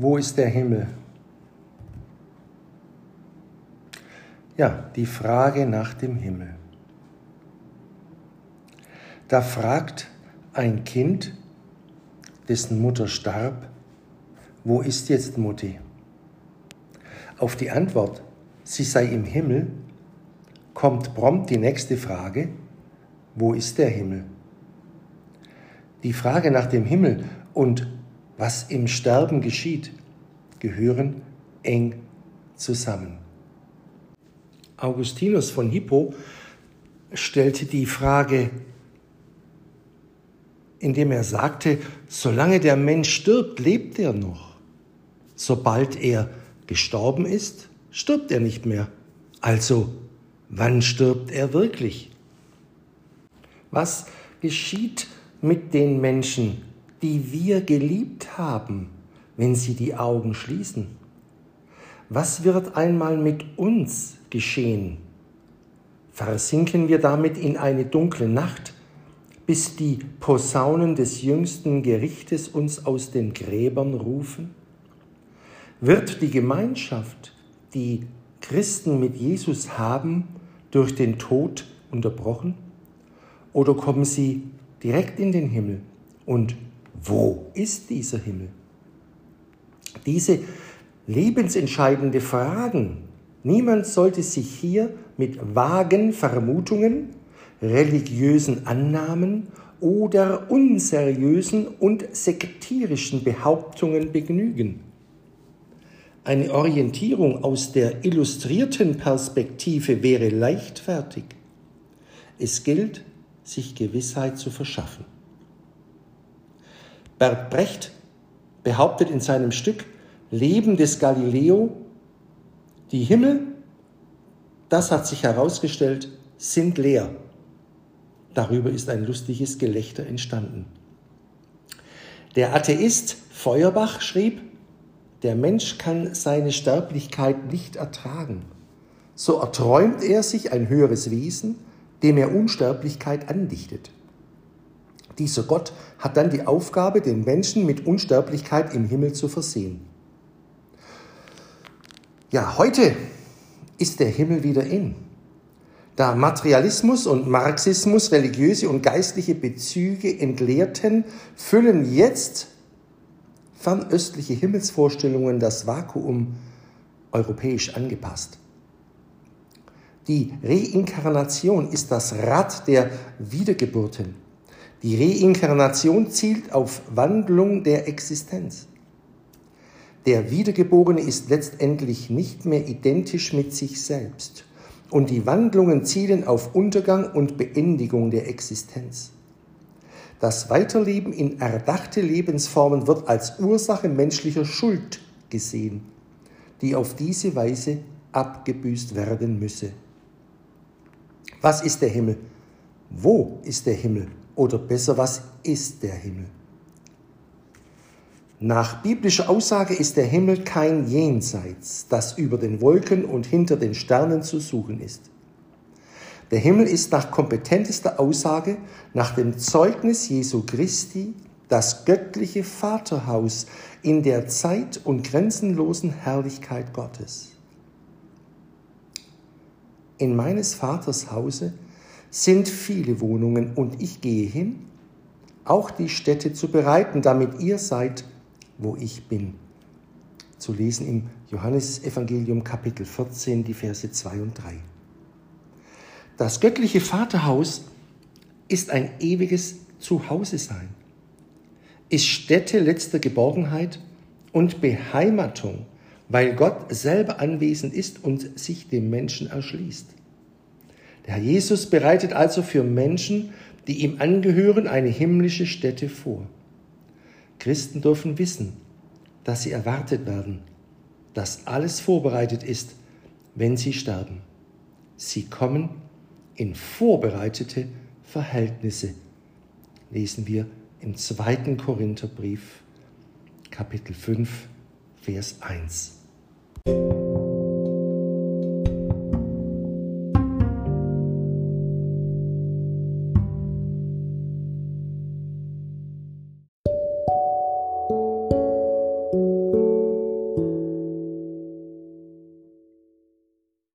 Wo ist der Himmel? Ja, die Frage nach dem Himmel. Da fragt ein Kind, dessen Mutter starb, wo ist jetzt Mutti? Auf die Antwort, sie sei im Himmel, kommt prompt die nächste Frage, wo ist der Himmel? Die Frage nach dem Himmel und was im Sterben geschieht, gehören eng zusammen. Augustinus von Hippo stellte die Frage, indem er sagte, solange der Mensch stirbt, lebt er noch. Sobald er gestorben ist, stirbt er nicht mehr. Also, wann stirbt er wirklich? Was geschieht mit den Menschen, die wir geliebt haben, wenn sie die Augen schließen? Was wird einmal mit uns geschehen? Versinken wir damit in eine dunkle Nacht, bis die Posaunen des jüngsten Gerichtes uns aus den Gräbern rufen? Wird die Gemeinschaft, die Christen mit Jesus haben, durch den Tod unterbrochen? Oder kommen sie direkt in den Himmel? Und wo ist dieser Himmel? Diese lebensentscheidende Fragen. Niemand sollte sich hier mit vagen Vermutungen, religiösen Annahmen oder unseriösen und sektierischen Behauptungen begnügen. Eine Orientierung aus der illustrierten Perspektive wäre leichtfertig. Es gilt, sich Gewissheit zu verschaffen. Bert Brecht behauptet in seinem Stück Leben des Galileo, die Himmel, das hat sich herausgestellt, sind leer. Darüber ist ein lustiges Gelächter entstanden. Der Atheist Feuerbach schrieb, der Mensch kann seine Sterblichkeit nicht ertragen. So erträumt er sich ein höheres Wesen, dem er Unsterblichkeit andichtet. Dieser Gott hat dann die Aufgabe, den Menschen mit Unsterblichkeit im Himmel zu versehen. Ja, heute ist der Himmel wieder in. Da Materialismus und Marxismus religiöse und geistliche Bezüge entleerten, füllen jetzt fernöstliche Himmelsvorstellungen das Vakuum europäisch angepasst. Die Reinkarnation ist das Rad der Wiedergeburten. Die Reinkarnation zielt auf Wandlung der Existenz. Der Wiedergeborene ist letztendlich nicht mehr identisch mit sich selbst und die Wandlungen zielen auf Untergang und Beendigung der Existenz. Das Weiterleben in erdachte Lebensformen wird als Ursache menschlicher Schuld gesehen, die auf diese Weise abgebüßt werden müsse. Was ist der Himmel? Wo ist der Himmel? Oder besser, was ist der Himmel? Nach biblischer Aussage ist der Himmel kein Jenseits, das über den Wolken und hinter den Sternen zu suchen ist. Der Himmel ist nach kompetentester Aussage, nach dem Zeugnis Jesu Christi, das göttliche Vaterhaus in der Zeit und grenzenlosen Herrlichkeit Gottes. In meines Vaters Hause sind viele Wohnungen und ich gehe hin, auch die Städte zu bereiten, damit ihr seid, wo ich bin. Zu lesen im Johannesevangelium Kapitel 14, die Verse 2 und 3. Das göttliche Vaterhaus ist ein ewiges Zuhause-Sein, ist Stätte letzter Geborgenheit und Beheimatung, weil Gott selber anwesend ist und sich dem Menschen erschließt. Der Herr Jesus bereitet also für Menschen, die ihm angehören, eine himmlische Stätte vor. Christen dürfen wissen, dass sie erwartet werden, dass alles vorbereitet ist, wenn sie sterben. Sie kommen in vorbereitete Verhältnisse. Lesen wir im zweiten Korintherbrief, Kapitel 5, Vers 1.